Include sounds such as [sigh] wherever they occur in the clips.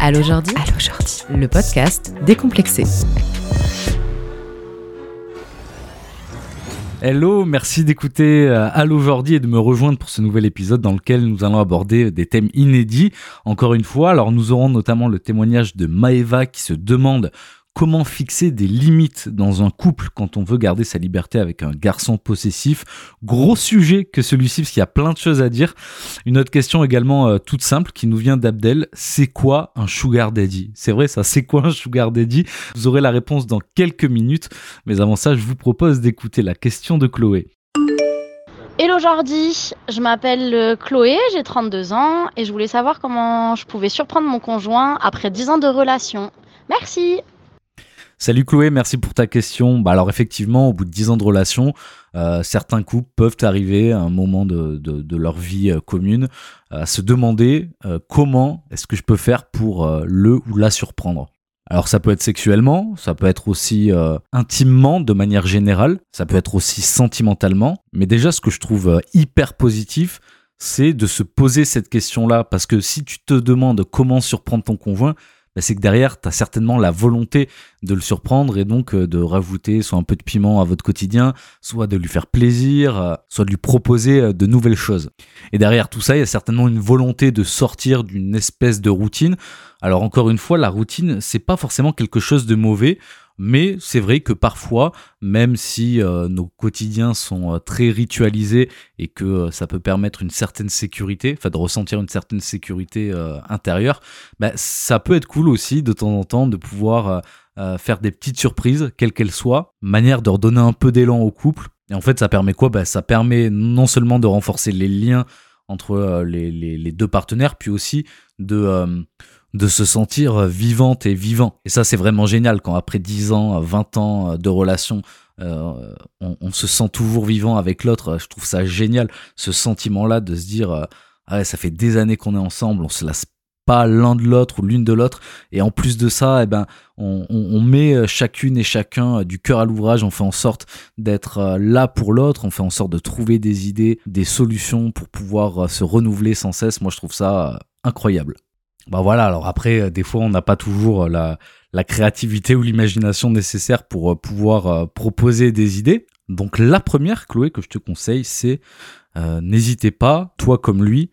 Allo Jordi, Allo Jordi, le podcast décomplexé. Hello, merci d'écouter euh, Allo Jordi et de me rejoindre pour ce nouvel épisode dans lequel nous allons aborder des thèmes inédits. Encore une fois, alors nous aurons notamment le témoignage de Maeva qui se demande comment fixer des limites dans un couple quand on veut garder sa liberté avec un garçon possessif? Gros sujet que celui-ci parce qu'il y a plein de choses à dire. Une autre question également euh, toute simple qui nous vient d'Abdel. C'est quoi un sugar daddy? C'est vrai ça, c'est quoi un sugar daddy? Vous aurez la réponse dans quelques minutes. Mais avant ça, je vous propose d'écouter la question de Chloé. Hello Jordi, je m'appelle euh, Chloé, j'ai 32 ans et je voulais savoir comment je pouvais surprendre mon conjoint après 10 ans de relation. Merci Salut Chloé, merci pour ta question. Bah alors effectivement, au bout de 10 ans de relation, euh, certains couples peuvent arriver à un moment de, leur vie euh, commune à se demander euh, comment est-ce que je peux faire pour le ou la surprendre. Alors ça peut être sexuellement, ça peut être aussi intimement de manière générale, ça peut être aussi sentimentalement, mais déjà ce que je trouve hyper positif, c'est de se poser cette question-là, parce que si tu te demandes comment surprendre ton conjoint, bah, c'est que derrière, tu as certainement la volonté de le surprendre et donc euh, de rajouter soit un peu de piment à votre quotidien, soit de lui faire plaisir, euh, soit de lui proposer euh, de nouvelles choses. Et derrière tout ça, il y a certainement une volonté de sortir d'une espèce de routine. Alors encore une fois, la routine, c'est pas forcément quelque chose de mauvais. Mais c'est vrai que parfois, même si euh, nos quotidiens sont euh, très ritualisés et que euh, ça peut permettre une certaine sécurité, enfin de ressentir une certaine sécurité intérieure, bah, ça peut être cool aussi de temps en temps de pouvoir faire des petites surprises, quelles qu'elles soient, manière de redonner un peu d'élan au couple. Et en fait, ça permet quoi? Bah, Ça permet non seulement de renforcer les liens entre les, les, deux partenaires, puis aussi de de se sentir vivante et vivant. Et ça, c'est vraiment génial quand après 10 ans, 20 ans de relation, euh, on, se sent toujours vivant avec l'autre. Je trouve ça génial, ce sentiment-là de se dire, euh, ouais, ça fait des années qu'on est ensemble, on se lasse pas l'un de l'autre ou l'une de l'autre. Et en plus de ça, eh ben, on, on, met chacune et chacun du cœur à l'ouvrage. On fait en sorte d'être euh, là pour l'autre. On fait en sorte de trouver des idées, des solutions pour pouvoir se renouveler sans cesse. Moi, je trouve ça incroyable. Bah voilà, alors après, euh, des fois, on n'a pas toujours euh, la, la créativité ou l'imagination nécessaire pour euh, pouvoir proposer des idées. Donc la première, Chloé, que je te conseille, c'est n'hésitez pas, toi comme lui,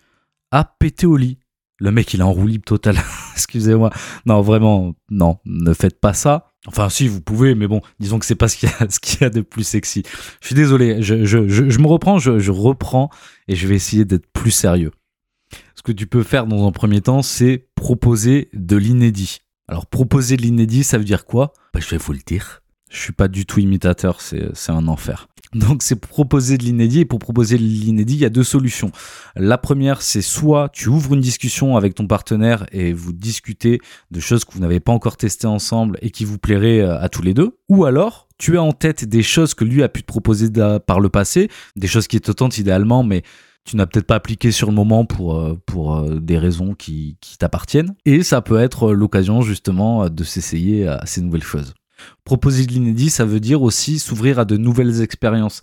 à péter au lit. Le mec, il est en roue libre total. [laughs] Excusez-moi. Non, vraiment, non, ne faites pas ça. Enfin, si, vous pouvez, mais bon, disons que c'est pas ce qu'il y, [laughs] qu'il y a de plus sexy. Je suis désolé, je, je, je, je me reprends, je, reprends et je vais essayer d'être plus sérieux que tu peux faire dans un premier temps, c'est proposer de l'inédit. Alors proposer de l'inédit, ça veut dire quoi? Bah, Je vais vous le dire. Je suis pas du tout imitateur, c'est un enfer. Donc c'est proposer de l'inédit et pour proposer de l'inédit, il y a deux solutions. La première, c'est soit tu ouvres une discussion avec ton partenaire et vous discutez de choses que vous n'avez pas encore testées ensemble et qui vous plairaient euh, à tous les deux, ou alors tu as en tête des choses que lui a pu te proposer par le passé, des choses qui te tentent idéalement, mais tu n'as peut-être pas appliqué sur le moment pour, euh, pour euh, des raisons qui, qui t'appartiennent. Et ça peut être l'occasion justement de s'essayer à ces nouvelles choses. Proposer de l'inédit, ça veut dire aussi s'ouvrir à de nouvelles expériences.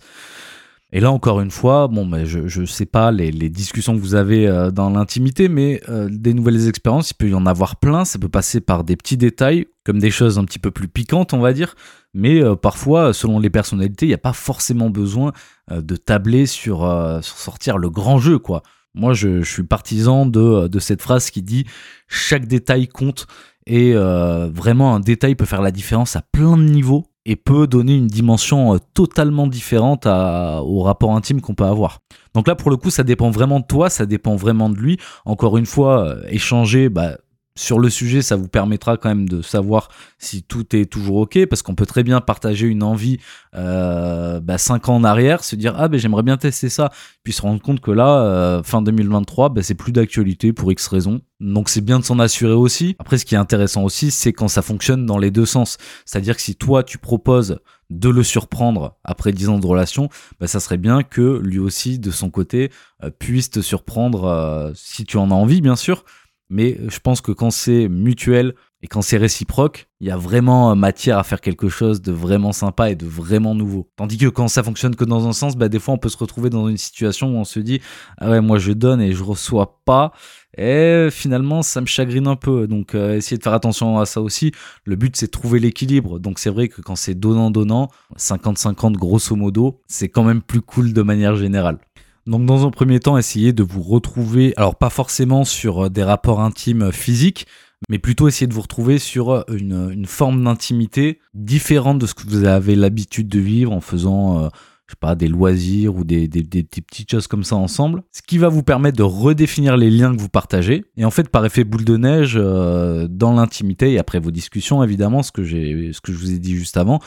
Et là, encore une fois, bon, mais je ne sais pas les, discussions que vous avez euh, dans l'intimité, mais des nouvelles expériences, il peut y en avoir plein. Ça peut passer par des petits détails, comme des choses un petit peu plus piquantes, on va dire. Mais parfois, selon les personnalités, il n'y a pas forcément besoin euh, de tabler sur, euh, sortir le grand jeu, quoi. Moi, je, suis partisan de, cette phrase qui dit chaque détail compte et euh, vraiment un détail peut faire la différence à plein de niveaux et peut donner une dimension totalement différente au rapport intime qu'on peut avoir. Donc là, pour le coup, ça dépend vraiment de toi, ça dépend vraiment de lui. Encore une fois, échanger, bah, sur le sujet, ça vous permettra quand même de savoir si tout est toujours ok, parce qu'on peut très bien partager une envie euh, bah, 5 ans en arrière, se dire ah ben j'aimerais bien tester ça, puis se rendre compte que là, euh, fin 2023, bah, c'est plus d'actualité pour X raisons. Donc c'est bien de s'en assurer aussi. Après, ce qui est intéressant aussi, c'est quand ça fonctionne dans les deux sens. C'est-à-dire que si toi tu proposes de le surprendre après 10 ans de relation, bah, ça serait bien que lui aussi, de son côté, euh, puisse te surprendre euh, si tu en as envie, bien sûr Mais je pense que quand c'est mutuel et quand c'est réciproque, il y a vraiment matière à faire quelque chose de vraiment sympa et de vraiment nouveau. Tandis que quand ça fonctionne que dans un sens, bah, des fois on peut se retrouver dans une situation où on se dit ah ouais moi je donne et je reçois pas et finalement ça me chagrine un peu. Donc euh, essayez de faire attention à ça aussi. Le but c'est de trouver l'équilibre. Donc c'est vrai que quand c'est donnant donnant, 50-50 grosso modo, c'est quand même plus cool de manière générale. Donc dans un premier temps, essayez de vous retrouver, alors pas forcément sur des rapports intimes physiques, mais plutôt essayer de vous retrouver sur euh, une, forme d'intimité différente de ce que vous avez l'habitude de vivre en faisant, euh, je sais pas, des loisirs ou des, petites choses comme ça ensemble. Ce qui va vous permettre de redéfinir les liens que vous partagez. Et en fait, par effet boule de neige, euh, dans l'intimité et après vos discussions, évidemment, ce que, ce que je vous ai dit juste avant,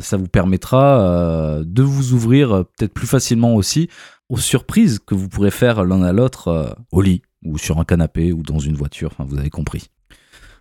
ça vous permettra de vous ouvrir peut-être plus facilement aussi aux surprises que vous pourrez faire l'un à l'autre au lit ou sur un canapé ou dans une voiture, enfin, vous avez compris.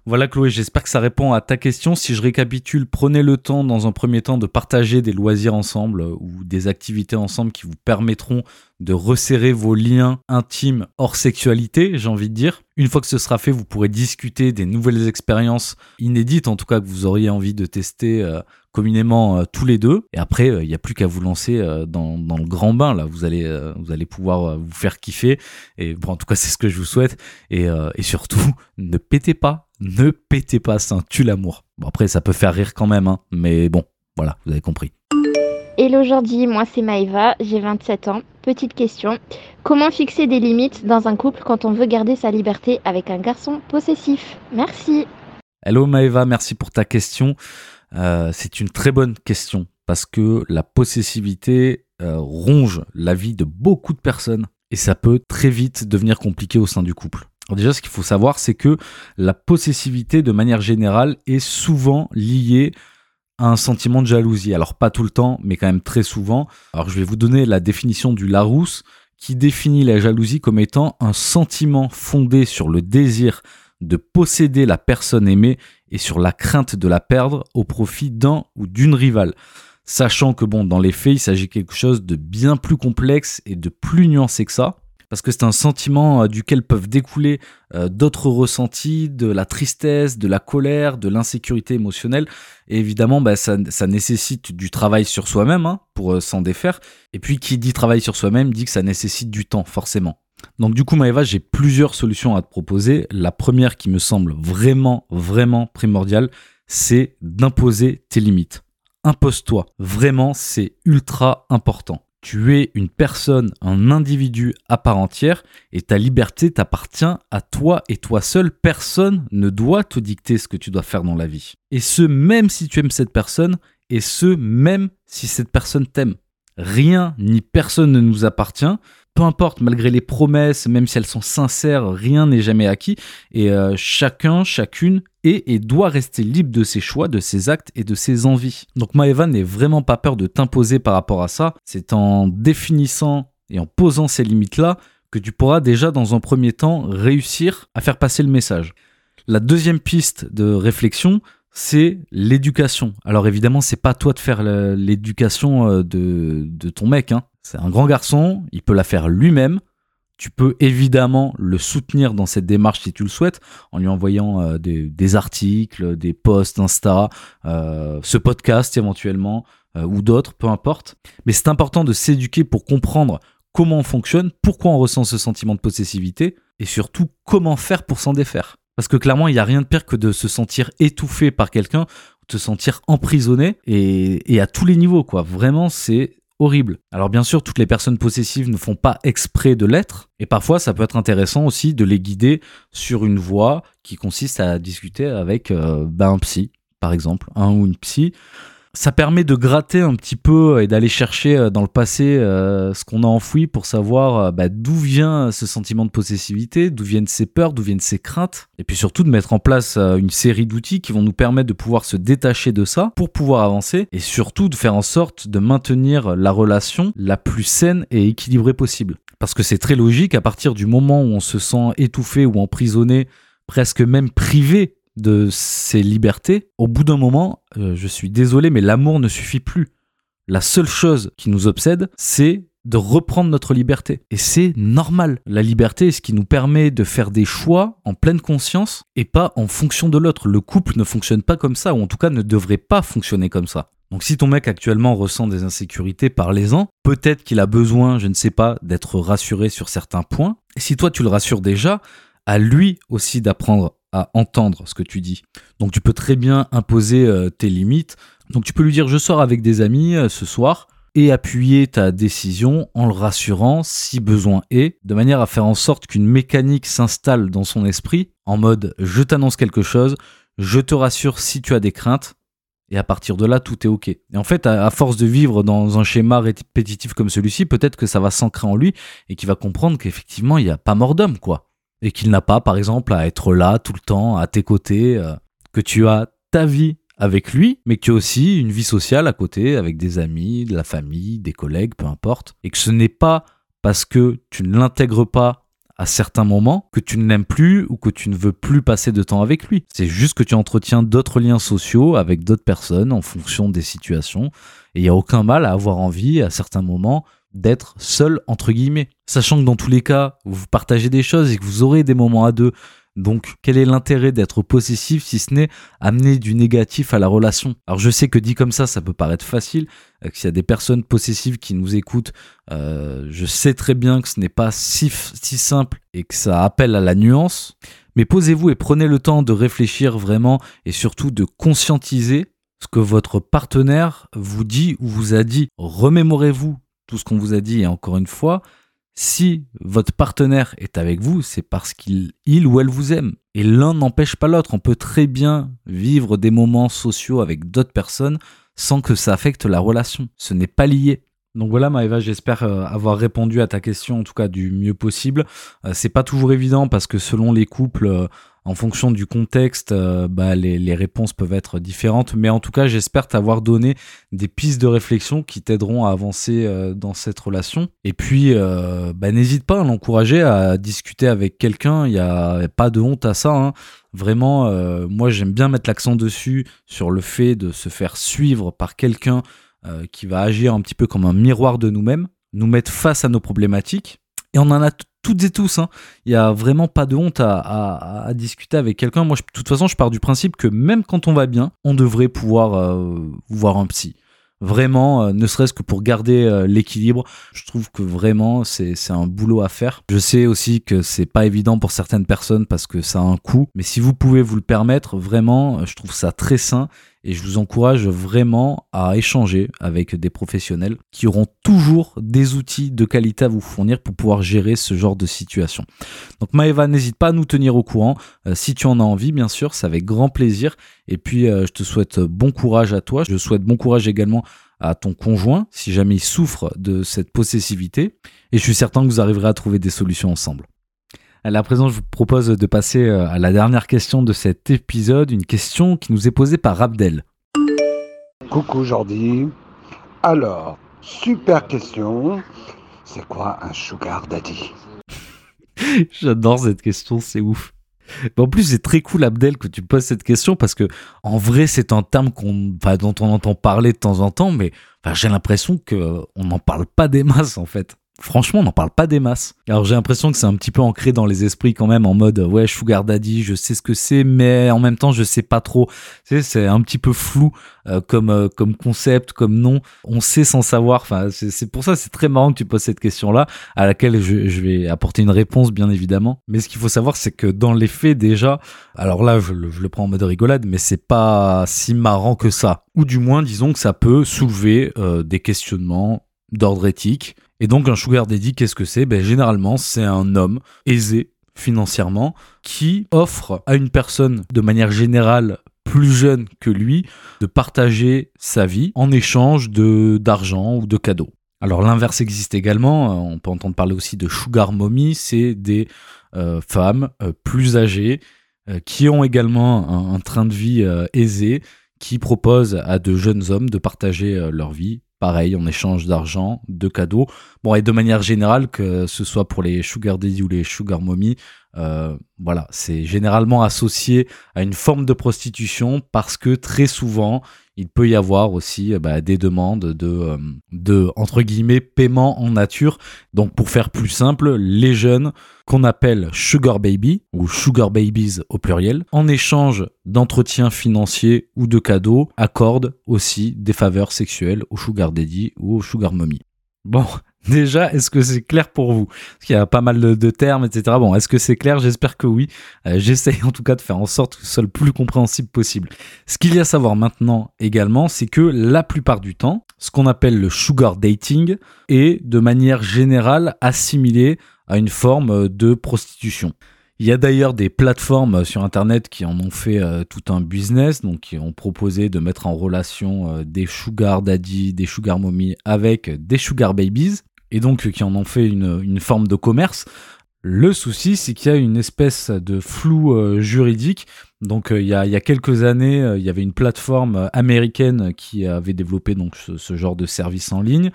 Voilà Chloé, j'espère que ça répond à ta question. Si je récapitule, prenez le temps dans un premier temps de partager des loisirs ensemble euh, ou des activités ensemble qui vous permettront de resserrer vos liens intimes hors sexualité, j'ai envie de dire. Une fois que ce sera fait, vous pourrez discuter des nouvelles expériences inédites, en tout cas que vous auriez envie de tester euh, communément euh, tous les deux. Et après, il n'y a plus qu'à vous lancer dans, le grand bain. Là, vous allez, vous allez pouvoir vous faire kiffer. Et bon, en tout cas, [laughs] c'est ce que je vous souhaite. Et, et surtout, [laughs] ne pétez pas ne pétez pas, ça tue l'amour. Bon, après, ça peut faire rire quand même, hein, mais bon, voilà, vous avez compris. Hello Jordi, moi c'est Maëva, j'ai 27 ans. Petite question, comment fixer des limites dans un couple quand on veut garder sa liberté avec un garçon possessif? Merci. Hello Maëva, merci pour ta question. Euh, c'est une très bonne question parce que la possessivité euh, ronge la vie de beaucoup de personnes et ça peut très vite devenir compliqué au sein du couple déjà, ce qu'il faut savoir, c'est que la possessivité, de manière générale, est souvent liée à un sentiment de jalousie. Alors pas tout le temps, mais quand même très souvent. Alors je vais vous donner la définition du Larousse, qui définit la jalousie comme étant un sentiment fondé sur le désir de posséder la personne aimée et sur la crainte de la perdre au profit d'un ou d'une rivale. Sachant que bon, dans les faits, il s'agit quelque chose de bien plus complexe et de plus nuancé que ça parce que c'est un sentiment euh, duquel peuvent découler euh, d'autres ressentis, de la tristesse, de la colère, de l'insécurité émotionnelle. Et évidemment, bah, ça, nécessite du travail sur soi-même hein, pour euh, s'en défaire. Et puis, qui dit travail sur soi-même dit que ça nécessite du temps, forcément. Donc du coup, Maëva, j'ai plusieurs solutions à te proposer. La première qui me semble vraiment, vraiment primordiale, c'est d'imposer tes limites. Impose-toi. Vraiment, c'est ultra important. Tu es une personne, un individu à part entière et ta liberté t'appartient à toi et toi seul. Personne ne doit te dicter ce que tu dois faire dans la vie. Et ce, même si tu aimes cette personne et ce, même si cette personne t'aime. Rien ni personne ne nous appartient peu importe, malgré les promesses, même si elles sont sincères, rien n'est jamais acquis. Et euh, chacun, chacune est et doit rester libre de ses choix, de ses actes et de ses envies. Donc Maëva n'est vraiment pas peur de t'imposer par rapport à ça. C'est en définissant et en posant ces limites-là que tu pourras déjà dans un premier temps réussir à faire passer le message. La deuxième piste de réflexion, c'est l'éducation. Alors évidemment, c'est pas toi de faire l'éducation euh, de, de ton mec, hein. C'est un grand garçon, il peut la faire lui-même. Tu peux évidemment le soutenir dans cette démarche si tu le souhaites, en lui envoyant euh, des, articles, des posts Insta, euh, ce podcast éventuellement, euh, ou d'autres, peu importe. Mais c'est important de s'éduquer pour comprendre comment on fonctionne, pourquoi on ressent ce sentiment de possessivité, et surtout comment faire pour s'en défaire. Parce que clairement, il n'y a rien de pire que de se sentir étouffé par quelqu'un, de se sentir emprisonné, et, et à tous les niveaux, quoi. Vraiment, c'est horrible. Alors bien sûr, toutes les personnes possessives ne font pas exprès de l'être, et parfois ça peut être intéressant aussi de les guider sur une voie qui consiste à discuter avec euh, ben, un psy, par exemple, un ou une psy, ça permet de gratter un petit peu et d'aller chercher euh, dans le passé euh, ce qu'on a enfoui pour savoir euh, bah, d'où vient ce sentiment de possessivité, d'où viennent ces peurs, d'où viennent ces craintes, et puis surtout de mettre en place une série d'outils qui vont nous permettre de pouvoir se détacher de ça pour pouvoir avancer, et surtout de faire en sorte de maintenir la relation la plus saine et équilibrée possible. Parce que c'est très logique, à partir du moment où on se sent étouffé ou emprisonné, presque même privé de ses libertés, au bout d'un moment, euh, je suis désolé, mais l'amour ne suffit plus. La seule chose qui nous obsède, c'est de reprendre notre liberté. Et c'est normal. La liberté est ce qui nous permet de faire des choix en pleine conscience et pas en fonction de l'autre. Le couple ne fonctionne pas comme ça, ou en tout cas ne devrait pas fonctionner comme ça. Donc si ton mec actuellement ressent des insécurités, parlez-en. Peut-être qu'il a besoin, je ne sais pas, d'être rassuré sur certains points. Et si toi tu le rassures déjà, à lui aussi d'apprendre à entendre ce que tu dis. Donc tu peux très bien imposer euh, tes limites. Donc tu peux lui dire je sors avec des amis euh, ce soir et appuyer ta décision en le rassurant si besoin est, de manière à faire en sorte qu'une mécanique s'installe dans son esprit en mode je t'annonce quelque chose, je te rassure si tu as des craintes, et à partir de là, tout est OK. Et en fait, à, force de vivre dans un schéma répétitif comme celui-ci, peut-être que ça va s'ancrer en lui et qu'il va comprendre qu'effectivement, il n'y a pas mort d'homme, quoi. Et qu'il n'a pas, par exemple, à être là tout le temps, à tes côtés, euh, que tu as ta vie avec lui, mais que tu as aussi une vie sociale à côté, avec des amis, de la famille, des collègues, peu importe. Et que ce n'est pas parce que tu ne l'intègres pas à certains moments que tu ne l'aimes plus ou que tu ne veux plus passer de temps avec lui. C'est juste que tu entretiens d'autres liens sociaux avec d'autres personnes en fonction des situations. Et il n'y a aucun mal à avoir envie à certains moments d'être seul entre guillemets. Sachant que dans tous les cas, vous partagez des choses et que vous aurez des moments à deux donc, quel est l'intérêt d'être possessif si ce n'est amener du négatif à la relation? Alors, je sais que dit comme ça, ça peut paraître facile, euh, qu'il y a des personnes possessives qui nous écoutent. Euh, je sais très bien que ce n'est pas si, si simple et que ça appelle à la nuance. Mais posez-vous et prenez le temps de réfléchir vraiment et surtout de conscientiser ce que votre partenaire vous dit ou vous a dit. Remémorez-vous tout ce qu'on vous a dit et encore une fois, si votre partenaire est avec vous, c'est parce qu'il il ou elle vous aime. Et l'un n'empêche pas l'autre. On peut très bien vivre des moments sociaux avec d'autres personnes sans que ça affecte la relation. Ce n'est pas lié. Donc voilà Maëva, j'espère euh, avoir répondu à ta question en tout cas du mieux possible. Euh, c'est pas toujours évident parce que selon les couples, euh, en fonction du contexte, euh, bah, les, réponses peuvent être différentes. Mais en tout cas, j'espère t'avoir donné des pistes de réflexion qui t'aideront à avancer euh, dans cette relation. Et puis, euh, bah, n'hésite pas à l'encourager à discuter avec quelqu'un. Il n'y a, pas de honte à ça. Hein. Vraiment, moi, j'aime bien mettre l'accent dessus sur le fait de se faire suivre par quelqu'un qui va agir un petit peu comme un miroir de nous-mêmes, nous mettre face à nos problématiques. Et on en a toutes et tous. Hein. Il n'y a vraiment pas de honte à, discuter avec quelqu'un. Moi, de toute façon, je pars du principe que même quand on va bien, on devrait pouvoir euh, voir un psy. Vraiment, euh, ne serait-ce que pour garder euh, l'équilibre, je trouve que vraiment c'est un boulot à faire. Je sais aussi que c'est pas évident pour certaines personnes parce que ça a un coût, mais si vous pouvez vous le permettre, vraiment, je trouve ça très sain et je vous encourage vraiment à échanger avec des professionnels qui auront toujours des outils de qualité à vous fournir pour pouvoir gérer ce genre de situation. Donc Maëva, n'hésite pas à nous tenir au courant. Euh, si tu en as envie, bien sûr, c'est avec grand plaisir. Et puis, euh, je te souhaite bon courage à toi. Je souhaite bon courage également à ton conjoint si jamais il souffre de cette possessivité. Et je suis certain que vous arriverez à trouver des solutions ensemble. À présent, je vous propose de passer euh, à la dernière question de cet épisode, une question qui nous est posée par Abdel. Coucou Jordi. Alors, super question. C'est quoi un sugar daddy? [laughs] J'adore cette question, c'est ouf. en plus, c'est très cool, Abdel, que tu poses cette question parce que, en vrai, c'est un terme qu'on, dont on entend parler de temps en temps, mais j'ai l'impression qu'on n'en parle pas des masses, en fait franchement, on n'en parle pas des masses. Alors j'ai l'impression que c'est un petit peu ancré dans les esprits quand même, en mode ouais, sugar daddy, je sais ce que c'est, mais en même temps, je sais pas trop. C'est un petit peu flou euh, comme euh, comme concept, comme nom. On sait sans savoir. Enfin, c'est pour ça, c'est très marrant que tu poses cette question-là, à laquelle je, je, vais apporter une réponse, bien évidemment. Mais ce qu'il faut savoir, c'est que dans les faits déjà, alors là, je le, je le prends en mode rigolade, mais c'est pas si marrant que ça. Ou du moins, disons que ça peut soulever euh, des questionnements d'ordre éthique et donc un sugar daddy, qu'est-ce que c'est? Ben, Généralement, c'est un homme aisé financièrement qui offre à une personne de manière générale plus jeune que lui de partager sa vie en échange de d'argent ou de cadeaux. Alors l'inverse existe également, on peut entendre parler aussi de sugar mommy, c'est des euh, femmes euh, plus âgées euh, qui ont également un, train de vie aisé, qui proposent à de jeunes hommes de partager leur vie pareil, en échange d'argent, de cadeaux. Bon, et de manière générale, que ce soit pour les sugar daddy ou les sugar mommy, euh, voilà, c'est généralement associé à une forme de prostitution parce que très souvent, il peut y avoir aussi bah, des demandes de, euh, de, entre guillemets, paiement en nature. Donc pour faire plus simple, les jeunes qu'on appelle sugar baby ou sugar babies au pluriel, en échange d'entretien financier ou de cadeaux, accordent aussi des faveurs sexuelles au sugar daddy ou au sugar mommy. Bon, [laughs] Déjà, est-ce que c'est clair pour vous? Parce qu'il y a pas mal de, termes, etc. Bon, est-ce que c'est clair? J'espère que oui. Euh, j'essaye en tout cas de faire en sorte que ce soit le plus compréhensible possible. Ce qu'il y a à savoir maintenant également, c'est que la plupart du temps, ce qu'on appelle le sugar dating est de manière générale assimilé à une forme de prostitution. Il y a d'ailleurs des plateformes sur Internet qui en ont fait euh, tout un business, donc qui ont proposé de mettre en relation euh, des sugar daddy, des sugar mommy avec des sugar babies et donc qui en ont fait une, forme de commerce. Le souci, c'est qu'il y a une espèce de flou euh, juridique. Donc, euh, il, y a, quelques années, euh, il y avait une plateforme américaine qui avait développé donc ce, genre de service en ligne,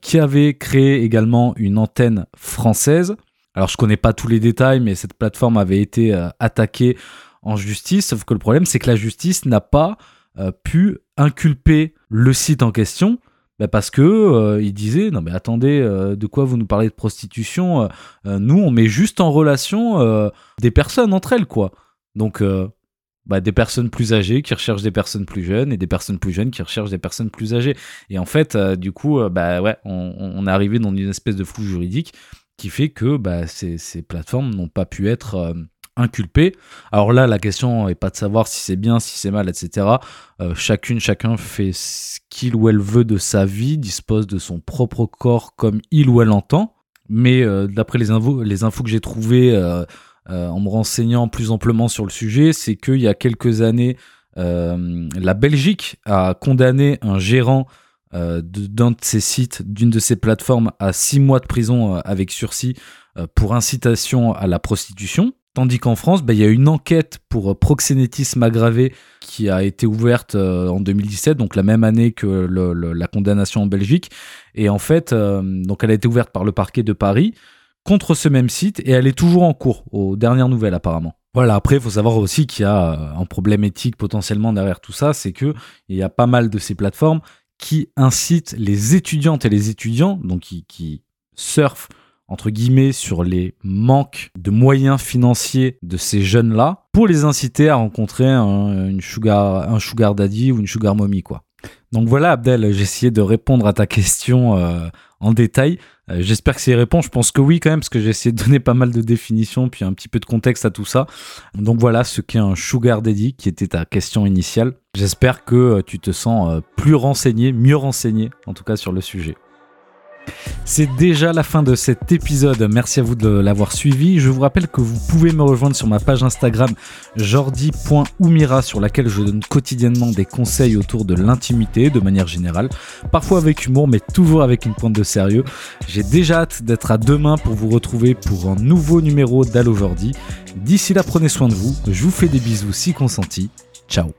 qui avait créé également une antenne française. Alors, je connais pas tous les détails, mais cette plateforme avait été attaquée en justice. Sauf que le problème, c'est que la justice n'a pas pu inculper le site en question bah, parce que euh, il disait non mais attendez euh, de quoi vous nous parlez de prostitution euh, nous on met juste en relation des personnes entre elles quoi. Donc bah, des personnes plus âgées qui recherchent des personnes plus jeunes et des personnes plus jeunes qui recherchent des personnes plus âgées. Et en fait du coup bah ouais on, est arrivé dans une espèce de flou juridique qui fait que bah, ces, ces plateformes n'ont pas pu être inculpé. Alors là, la question n'est pas de savoir si c'est bien, si c'est mal, etc. Euh, chacune, chacun fait ce qu'il ou elle veut de sa vie, dispose de son propre corps comme il ou elle entend. Mais euh, d'après les infos, les infos que j'ai trouvées euh, en me renseignant plus amplement sur le sujet, c'est qu'il y a quelques années, la Belgique a condamné un gérant d'un de ses sites, d'une de ses plateformes, à six mois de prison avec sursis pour incitation à la prostitution. Tandis qu'en France, bah, il y a une enquête pour euh, proxénétisme aggravé qui a été ouverte euh, en 2017, donc la même année que la condamnation en Belgique. Et en fait, euh, donc elle a été ouverte par le parquet de Paris contre ce même site et elle est toujours en cours, aux dernières nouvelles apparemment. Voilà, après, il faut savoir aussi qu'il y a un problème éthique potentiellement derrière tout ça, c'est que il y a pas mal de ces plateformes qui incitent les étudiantes et les étudiants, donc qui, qui surfent entre guillemets sur les manques de moyens financiers de ces jeunes-là pour les inciter à rencontrer un, une sugar, daddy ou une sugar mommy quoi. Donc voilà Abdel, j'ai essayé de répondre à ta question euh, en détail. Euh, j'espère que c'est répond. Je pense que oui quand même parce que j'ai essayé de donner pas mal de définitions puis un petit peu de contexte à tout ça. Donc voilà ce qu'est un sugar daddy qui était ta question initiale. J'espère que euh, tu te sens plus renseigné, mieux renseigné en tout cas sur le sujet. C'est déjà la fin de cet épisode. Merci à vous de l'avoir suivi. Je vous rappelle que vous pouvez me rejoindre sur ma page Instagram jordi.oumira sur laquelle je donne quotidiennement des conseils autour de l'intimité de manière générale, parfois avec humour mais toujours avec une pointe de sérieux. J'ai déjà hâte d'être à demain pour vous retrouver pour un nouveau numéro d'Allo Jordi. D'ici là, prenez soin de vous. Je vous fais des bisous si consentis. Ciao